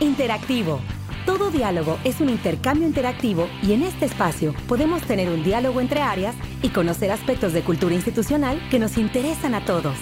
Interactivo. Todo diálogo es un intercambio interactivo y en este espacio podemos tener un diálogo entre áreas y conocer aspectos de cultura institucional que nos interesan a todos.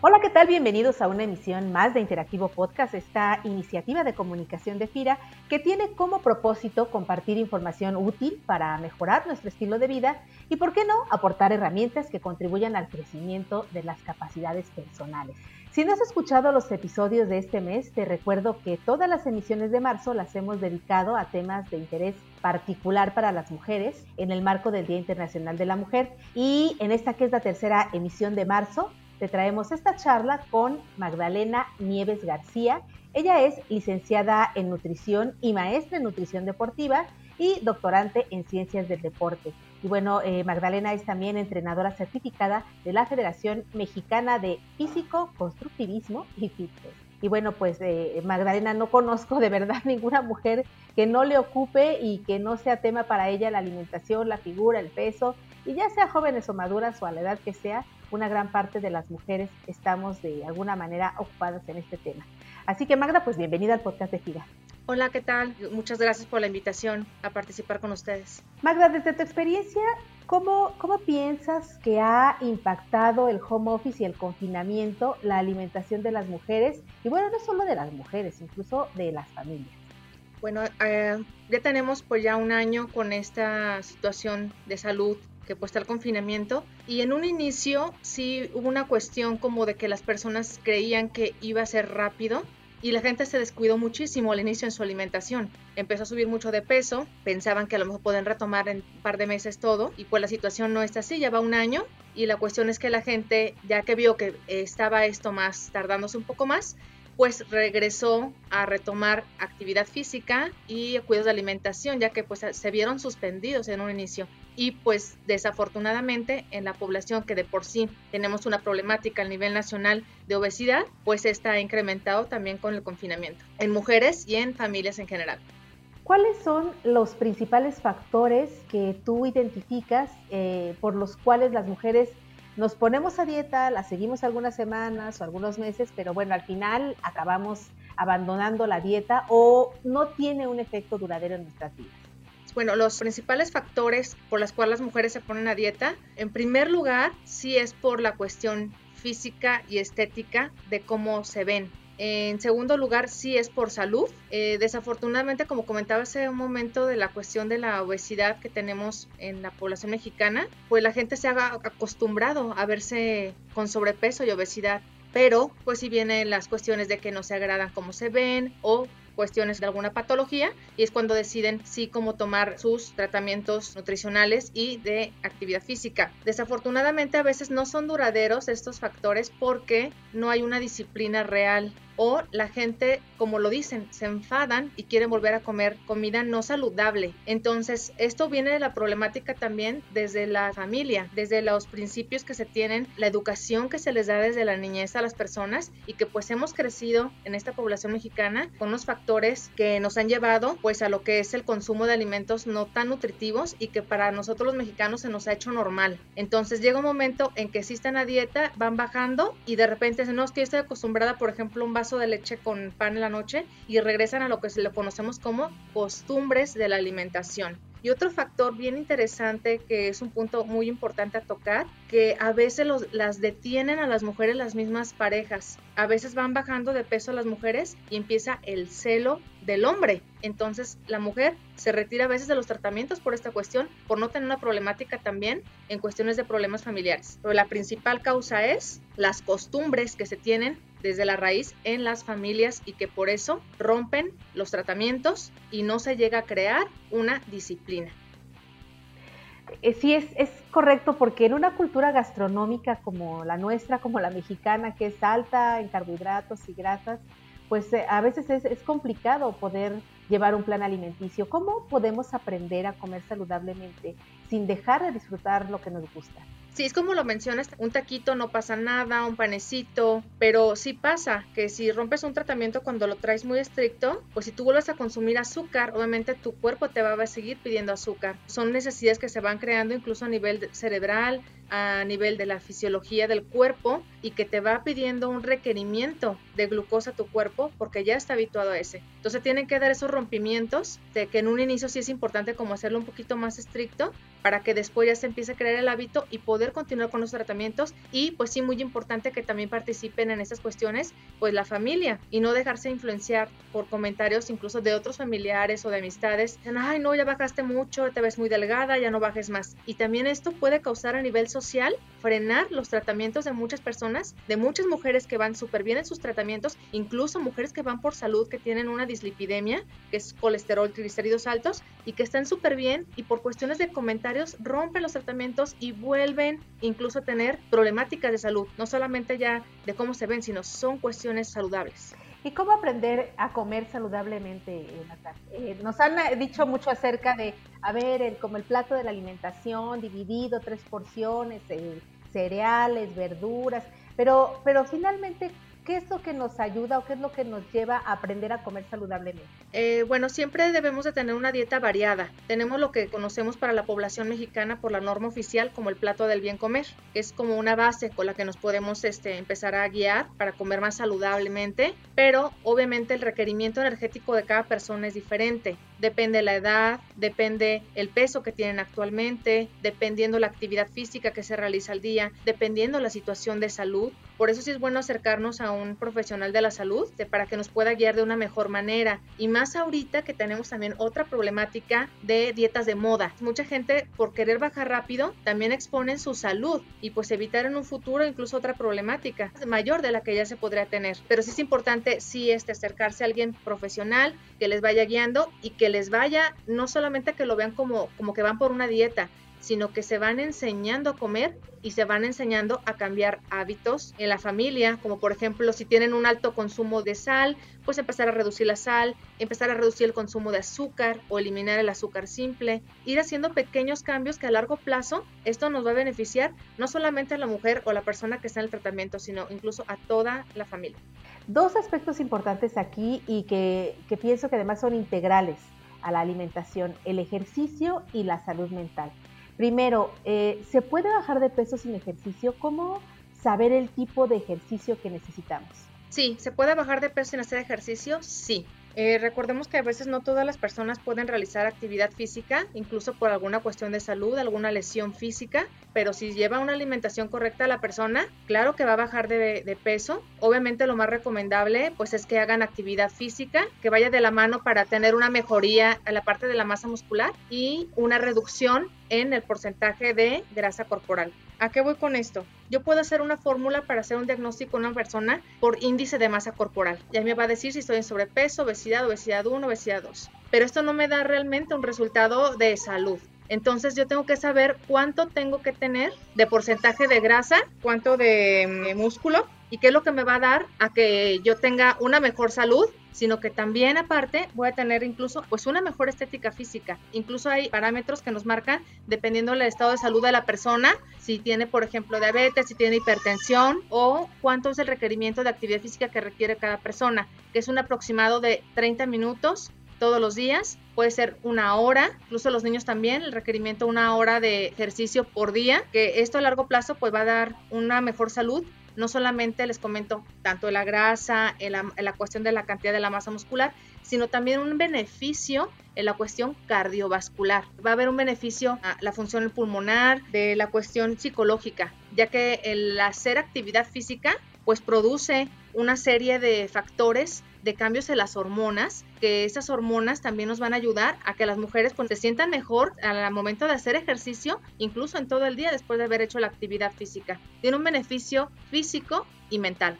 Hola, ¿qué tal? Bienvenidos a una emisión más de Interactivo Podcast, esta iniciativa de comunicación de FIRA que tiene como propósito compartir información útil para mejorar nuestro estilo de vida y, por qué no, aportar herramientas que contribuyan al crecimiento de las capacidades personales. Si no has escuchado los episodios de este mes, te recuerdo que todas las emisiones de marzo las hemos dedicado a temas de interés particular para las mujeres en el marco del Día Internacional de la Mujer y en esta que es la tercera emisión de marzo te traemos esta charla con Magdalena Nieves García. Ella es licenciada en nutrición y maestra en nutrición deportiva y doctorante en ciencias del deporte. Y bueno, eh, Magdalena es también entrenadora certificada de la Federación Mexicana de Físico, Constructivismo y Fitness. Y bueno, pues eh, Magdalena no conozco de verdad ninguna mujer que no le ocupe y que no sea tema para ella la alimentación, la figura, el peso, y ya sea jóvenes o maduras o a la edad que sea, una gran parte de las mujeres estamos de alguna manera ocupadas en este tema. Así que Magda, pues bienvenida al podcast de FIRA. Hola, ¿qué tal? Muchas gracias por la invitación a participar con ustedes. Magda, desde tu experiencia, ¿cómo, ¿cómo piensas que ha impactado el home office y el confinamiento la alimentación de las mujeres? Y bueno, no solo de las mujeres, incluso de las familias. Bueno, eh, ya tenemos pues ya un año con esta situación de salud que pues está el confinamiento y en un inicio sí hubo una cuestión como de que las personas creían que iba a ser rápido y la gente se descuidó muchísimo al inicio en su alimentación. Empezó a subir mucho de peso, pensaban que a lo mejor pueden retomar en un par de meses todo y pues la situación no está así, ya va un año y la cuestión es que la gente ya que vio que estaba esto más tardándose un poco más, pues regresó a retomar actividad física y cuidados de alimentación, ya que pues se vieron suspendidos en un inicio. Y pues desafortunadamente en la población que de por sí tenemos una problemática a nivel nacional de obesidad, pues está incrementado también con el confinamiento, en mujeres y en familias en general. ¿Cuáles son los principales factores que tú identificas eh, por los cuales las mujeres nos ponemos a dieta, la seguimos algunas semanas o algunos meses, pero bueno, al final acabamos abandonando la dieta o no tiene un efecto duradero en nuestras vidas. Bueno, los principales factores por los cuales las mujeres se ponen a dieta, en primer lugar, sí es por la cuestión física y estética de cómo se ven. En segundo lugar, sí es por salud. Eh, desafortunadamente, como comentaba hace un momento de la cuestión de la obesidad que tenemos en la población mexicana, pues la gente se ha acostumbrado a verse con sobrepeso y obesidad. Pero, pues si vienen las cuestiones de que no se agradan cómo se ven o cuestiones de alguna patología y es cuando deciden sí cómo tomar sus tratamientos nutricionales y de actividad física. Desafortunadamente a veces no son duraderos estos factores porque no hay una disciplina real o la gente, como lo dicen, se enfadan y quieren volver a comer comida no saludable. Entonces, esto viene de la problemática también desde la familia, desde los principios que se tienen, la educación que se les da desde la niñez a las personas y que pues hemos crecido en esta población mexicana con unos factores que nos han llevado pues a lo que es el consumo de alimentos no tan nutritivos y que para nosotros los mexicanos se nos ha hecho normal. Entonces, llega un momento en que si están a dieta, van bajando y de repente dicen, no, es que estoy acostumbrada, por ejemplo, un vaso de leche con pan en la noche y regresan a lo que se le conocemos como costumbres de la alimentación. Y otro factor bien interesante que es un punto muy importante a tocar, que a veces las detienen a las mujeres las mismas parejas. A veces van bajando de peso las mujeres y empieza el celo del hombre. Entonces la mujer se retira a veces de los tratamientos por esta cuestión, por no tener una problemática también en cuestiones de problemas familiares. Pero la principal causa es las costumbres que se tienen desde la raíz en las familias y que por eso rompen los tratamientos y no se llega a crear una disciplina. Eh, sí, es, correcto porque en una cultura gastronómica como la nuestra, como la mexicana, que es alta en carbohidratos y grasas, pues eh, a veces es, es, complicado poder llevar un plan alimenticio. ¿Cómo podemos aprender a comer saludablemente sin dejar de disfrutar lo que nos gusta? Sí, es como lo mencionas, un taquito no pasa nada, un panecito, pero sí pasa que si rompes un tratamiento cuando lo traes muy estricto, pues si tú vuelves a consumir azúcar, obviamente tu cuerpo te va a seguir pidiendo azúcar. Son necesidades que se van creando incluso a nivel cerebral, a nivel de la fisiología del cuerpo y que te va pidiendo un requerimiento de glucosa a tu cuerpo porque ya está habituado a ese. Entonces tienen que dar esos rompimientos de que en un inicio sí es importante como hacerlo un poquito más estricto para que después ya se empiece a crear el hábito y poder continuar con los tratamientos y pues sí muy importante que también participen en esas cuestiones pues la familia y no dejarse influenciar por comentarios incluso de otros familiares o de amistades, ay no, ya bajaste mucho, te ves muy delgada, ya no bajes más. Y también esto puede causar a nivel social frenar los tratamientos de muchas personas, de muchas mujeres que van súper bien en sus tratamientos, incluso mujeres que van por salud, que tienen una dislipidemia, que es colesterol, triglicéridos altos, y que están súper bien y por cuestiones de comentarios rompen los tratamientos y vuelven incluso a tener problemáticas de salud, no solamente ya de cómo se ven, sino son cuestiones saludables. ¿Y cómo aprender a comer saludablemente, eh, eh, nos han eh, dicho mucho acerca de, a ver, como el plato de la alimentación dividido, tres porciones, cereales, verduras, pero, pero finalmente, ¿qué es lo que nos ayuda o qué es lo que nos lleva a aprender a comer saludablemente? Eh, bueno, siempre debemos de tener una dieta variada. Tenemos lo que conocemos para la población mexicana por la norma oficial como el plato del bien comer, es como una base con la que nos podemos este, empezar a guiar para comer más saludablemente, pero obviamente el requerimiento energético de cada persona es diferente depende la edad, depende el peso que tienen actualmente, dependiendo la actividad física que se realiza al día, dependiendo la situación de salud. Por eso sí es bueno acercarnos a un profesional de la salud para que nos pueda guiar de una mejor manera. Y más ahorita que tenemos también otra problemática de dietas de moda. Mucha gente por querer bajar rápido también exponen su salud y pues evitar en un futuro incluso otra problemática mayor de la que ya se podría tener. Pero sí es importante sí este acercarse a alguien profesional que les vaya guiando y que les vaya, no solamente que lo vean como, como que van por una dieta, sino que se van enseñando a comer y se van enseñando a cambiar hábitos en la familia, como por ejemplo si tienen un alto consumo de sal, pues empezar a reducir la sal, empezar a reducir el consumo de azúcar o eliminar el azúcar simple, ir haciendo pequeños cambios que a largo plazo esto nos va a beneficiar no solamente a la mujer o la persona que está en el tratamiento, sino incluso a toda la familia. Dos aspectos importantes aquí y que, que pienso que además son integrales a la alimentación, el ejercicio y la salud mental. Primero, eh, ¿se puede bajar de peso sin ejercicio? ¿Cómo saber el tipo de ejercicio que necesitamos? Sí, ¿se puede bajar de peso sin hacer ejercicio? Sí. Eh, recordemos que a veces no todas las personas pueden realizar actividad física, incluso por alguna cuestión de salud, alguna lesión física, pero si lleva una alimentación correcta a la persona, claro que va a bajar de, peso. Obviamente lo más recomendable pues es que hagan actividad física, que vaya de la mano para tener una mejoría a la parte de la masa muscular y una reducción en el porcentaje de grasa corporal. ¿A qué voy con esto? Yo puedo hacer una fórmula para hacer un diagnóstico en una persona por índice de masa corporal. Ya me va a decir si estoy en sobrepeso, obesidad, obesidad 1, obesidad 2. Pero esto no me da realmente un resultado de salud. Entonces yo tengo que saber cuánto tengo que tener de porcentaje de grasa, cuánto de mm, músculo y qué es lo que me va a dar a que yo tenga una mejor salud sino que también aparte voy a tener incluso pues una mejor estética física. Incluso hay parámetros que nos marcan dependiendo del estado de salud de la persona, si tiene por ejemplo diabetes, si tiene hipertensión o cuánto es el requerimiento de actividad física que requiere cada persona, que es un aproximado de 30 minutos todos los días, puede ser una hora, incluso los niños también, el requerimiento una hora de ejercicio por día, que esto a largo plazo pues va a dar una mejor salud no solamente les comento tanto la grasa, en la, cuestión de la cantidad de la masa muscular, sino también un beneficio en la cuestión cardiovascular. Va a haber un beneficio a la función pulmonar, de la cuestión psicológica, ya que el hacer actividad física pues produce una serie de factores de cambios en las hormonas, que esas hormonas también nos van a ayudar a que las mujeres pues, se sientan mejor al momento de hacer ejercicio, incluso en todo el día después de haber hecho la actividad física. Tiene un beneficio físico y mental.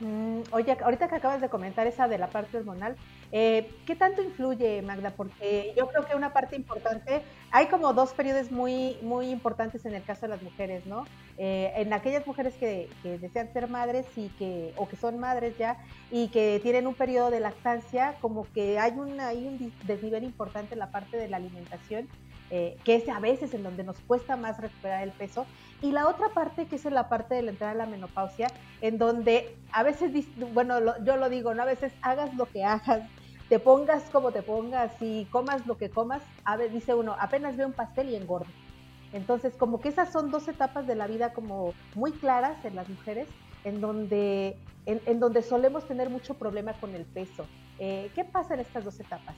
Mm, oye, ahorita que acabas de comentar esa de la parte hormonal, eh, ¿qué tanto influye, Magda? Porque yo creo que una parte importante, hay como dos periodos muy, muy importantes en el caso de las mujeres, ¿no? Eh, en aquellas mujeres que, desean ser madres y que, o que son madres ya, y que tienen un periodo de lactancia, como que hay, una, hay un desnivel importante en la parte de la alimentación eh, que es a veces en donde nos cuesta más recuperar el peso. Y la otra parte, que es la parte de la entrada a la menopausia, en donde a veces, bueno, yo lo digo, ¿no? A veces hagas lo que hagas, te pongas como te pongas y comas lo que comas, dice uno, apenas veo un pastel y engordo. Entonces, como que esas son dos etapas de la vida como muy claras en las mujeres, en donde, en, donde solemos tener mucho problema con el peso. Eh, ¿Qué pasa en estas dos etapas?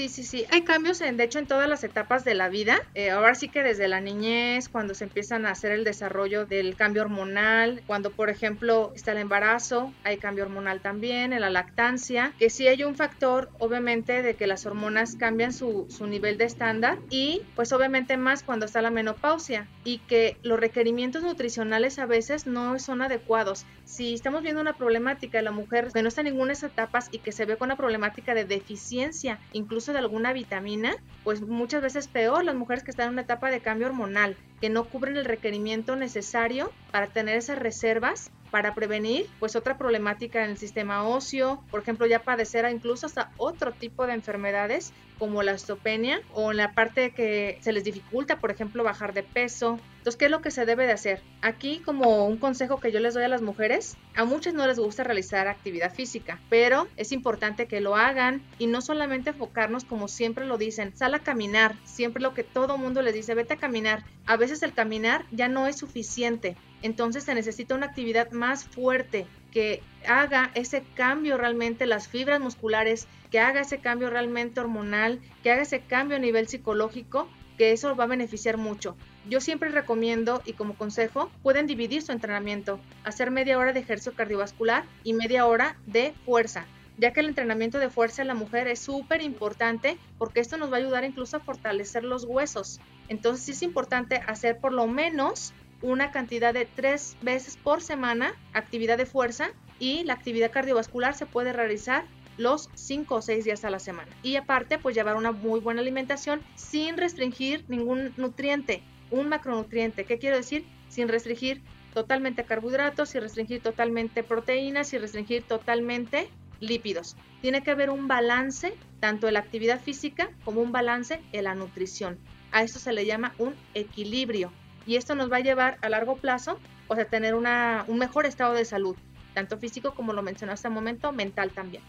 Sí, sí, sí. Hay cambios, en, de hecho, en todas las etapas de la vida. Eh, ahora sí que desde la niñez, cuando se empiezan a hacer el desarrollo del cambio hormonal, cuando, por ejemplo, está el embarazo, hay cambio hormonal también, en la lactancia, que sí hay un factor, obviamente, de que las hormonas cambian su, su nivel de estándar y, pues, obviamente más cuando está la menopausia y que los requerimientos nutricionales a veces no son adecuados. Si estamos viendo una problemática de la mujer que no está en ninguna de esas etapas y que se ve con una problemática de deficiencia, incluso de alguna vitamina, pues muchas veces peor las mujeres que están en una etapa de cambio hormonal, que no cubren el requerimiento necesario para tener esas reservas para prevenir pues otra problemática en el sistema óseo, por ejemplo ya padecer incluso hasta otro tipo de enfermedades como la osteopenia o en la parte que se les dificulta, por ejemplo, bajar de peso. Entonces, ¿qué es lo que se debe de hacer? Aquí, como un consejo que yo les doy a las mujeres, a muchas no les gusta realizar actividad física, pero es importante que lo hagan y no solamente enfocarnos como siempre lo dicen, sal a caminar, siempre lo que todo mundo les dice, vete a caminar. A veces el caminar ya no es suficiente, entonces se necesita una actividad más fuerte que haga ese cambio realmente las fibras musculares, que haga ese cambio realmente hormonal, que haga ese cambio a nivel psicológico, que eso va a beneficiar mucho. Yo siempre recomiendo y como consejo pueden dividir su entrenamiento, hacer media hora de ejercicio cardiovascular y media hora de fuerza ya que el entrenamiento de fuerza en la mujer es súper importante porque esto nos va a ayudar incluso a fortalecer los huesos. Entonces es importante hacer por lo menos una cantidad de tres veces por semana actividad de fuerza y la actividad cardiovascular se puede realizar los cinco o seis días a la semana. Y aparte, pues llevar una muy buena alimentación sin restringir ningún nutriente, un macronutriente. ¿Qué quiero decir? Sin restringir totalmente carbohidratos, sin restringir totalmente proteínas, sin restringir totalmente lípidos. Tiene que haber un balance tanto en la actividad física como un balance en la nutrición. A esto se le llama un equilibrio y esto nos va a llevar a largo plazo o sea, tener una, un mejor estado de salud, tanto físico como lo mencionó hasta el momento, mental también.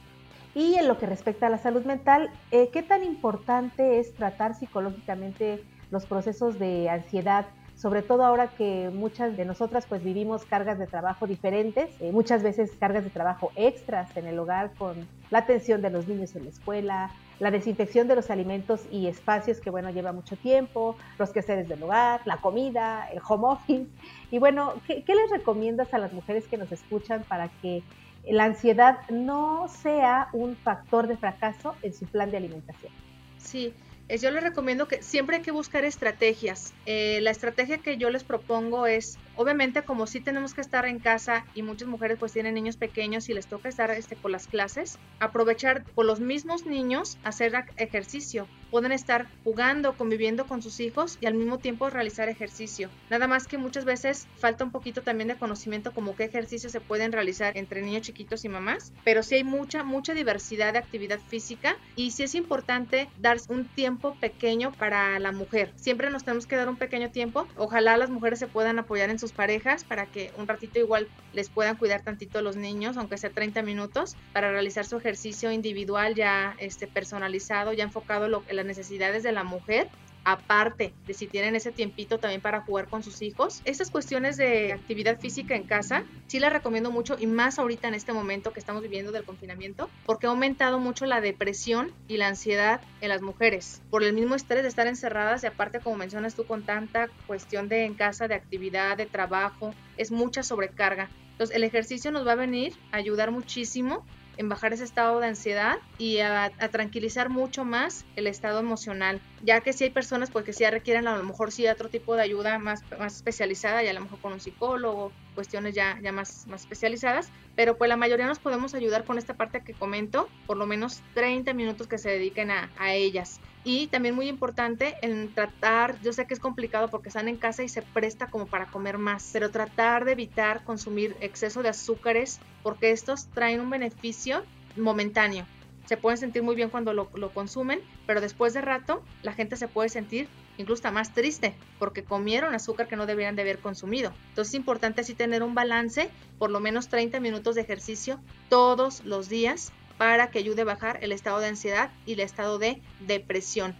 Y en lo que respecta a la salud mental, eh, ¿qué tan importante es tratar psicológicamente los procesos de ansiedad sobre todo ahora que muchas de nosotras pues vivimos cargas de trabajo diferentes, eh, muchas veces cargas de trabajo extras en el hogar con la atención de los niños en la escuela, la desinfección de los alimentos y espacios que bueno lleva mucho tiempo, los quehaceres del hogar, la comida, el home office. Y bueno, ¿qué, ¿qué les recomiendas a las mujeres que nos escuchan para que la ansiedad no sea un factor de fracaso en su plan de alimentación? Sí, yo les recomiendo que siempre hay que buscar estrategias. Eh, la estrategia que yo les propongo es, obviamente como sí tenemos que estar en casa y muchas mujeres pues tienen niños pequeños y les toca estar este, por las clases, aprovechar por los mismos niños hacer ejercicio. Pueden estar jugando, conviviendo con sus hijos y al mismo tiempo realizar ejercicio. Nada más que muchas veces falta un poquito también de conocimiento como qué ejercicios se pueden realizar entre niños chiquitos y mamás, pero sí hay mucha, mucha diversidad de actividad física y sí es importante dar un tiempo pequeño para la mujer. Siempre nos tenemos que dar un pequeño tiempo. Ojalá las mujeres se puedan apoyar en sus parejas para que un ratito igual les puedan cuidar tantito los niños, aunque sea 30 minutos, para realizar su ejercicio individual ya este, personalizado, ya enfocado en las necesidades de la mujer aparte de si tienen ese tiempito también para jugar con sus hijos. Estas cuestiones de actividad física en casa, sí las recomiendo mucho y más ahorita en este momento que estamos viviendo del confinamiento, porque ha aumentado mucho la depresión y la ansiedad en las mujeres por el mismo estrés de estar encerradas y aparte como mencionas tú con tanta cuestión de en casa, de actividad, de trabajo, es mucha sobrecarga. Entonces el ejercicio nos va a venir a ayudar muchísimo en bajar ese estado de ansiedad y a, tranquilizar mucho más el estado emocional, ya que si hay personas pues que sí requieren a lo mejor sí otro tipo de ayuda más, más especializada, ya a lo mejor con un psicólogo, cuestiones ya, ya más, más especializadas, pero pues la mayoría nos podemos ayudar con esta parte que comento, por lo menos 30 minutos que se dediquen a, a ellas. Y también muy importante en tratar, yo sé que es complicado porque están en casa y se presta como para comer más, pero tratar de evitar consumir exceso de azúcares porque estos traen un beneficio momentáneo. Se pueden sentir muy bien cuando lo, consumen, pero después de rato la gente se puede sentir incluso más triste porque comieron azúcar que no deberían de haber consumido. Entonces es importante así tener un balance, por lo menos 30 minutos de ejercicio todos los días para que ayude a bajar el estado de ansiedad y el estado de depresión.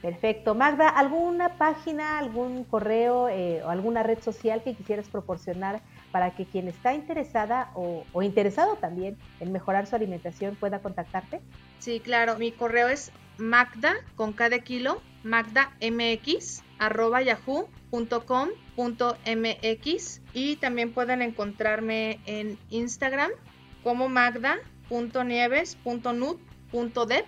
Perfecto. Magda, ¿alguna página, algún correo eh, o alguna red social que quisieras proporcionar para que quien está interesada o, interesado también en mejorar su alimentación pueda contactarte? Sí, claro. Mi correo es magda con cada kilo, magdamx arroba yahoo.com.mx y también pueden encontrarme en Instagram como magda.nieves.nut.dep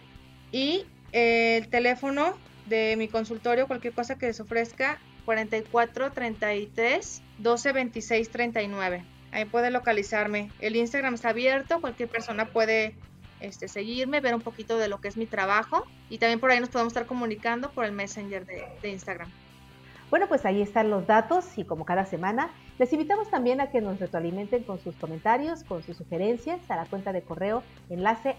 y el teléfono de mi consultorio, cualquier cosa que les ofrezca, 44 33 12 26 39. Ahí puede localizarme. El Instagram está abierto, cualquier persona puede este, seguirme, ver un poquito de lo que es mi trabajo y también por ahí nos podemos estar comunicando por el Messenger de Instagram. Bueno, pues ahí están los datos y como cada semana, les invitamos también a que nos retroalimenten con sus comentarios, con sus sugerencias a la cuenta de correo enlace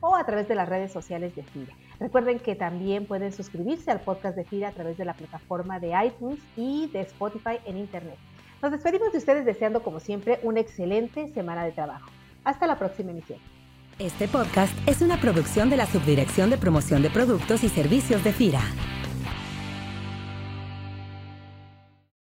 o a través de las redes sociales de FIRA. Recuerden que también pueden suscribirse al podcast de FIRA a través de la plataforma de iTunes y de Spotify en Internet. Nos despedimos de ustedes deseando como siempre una excelente semana de trabajo. Hasta la próxima emisión. Este podcast es una producción de la Subdirección de Promoción de Productos y Servicios de FIRA.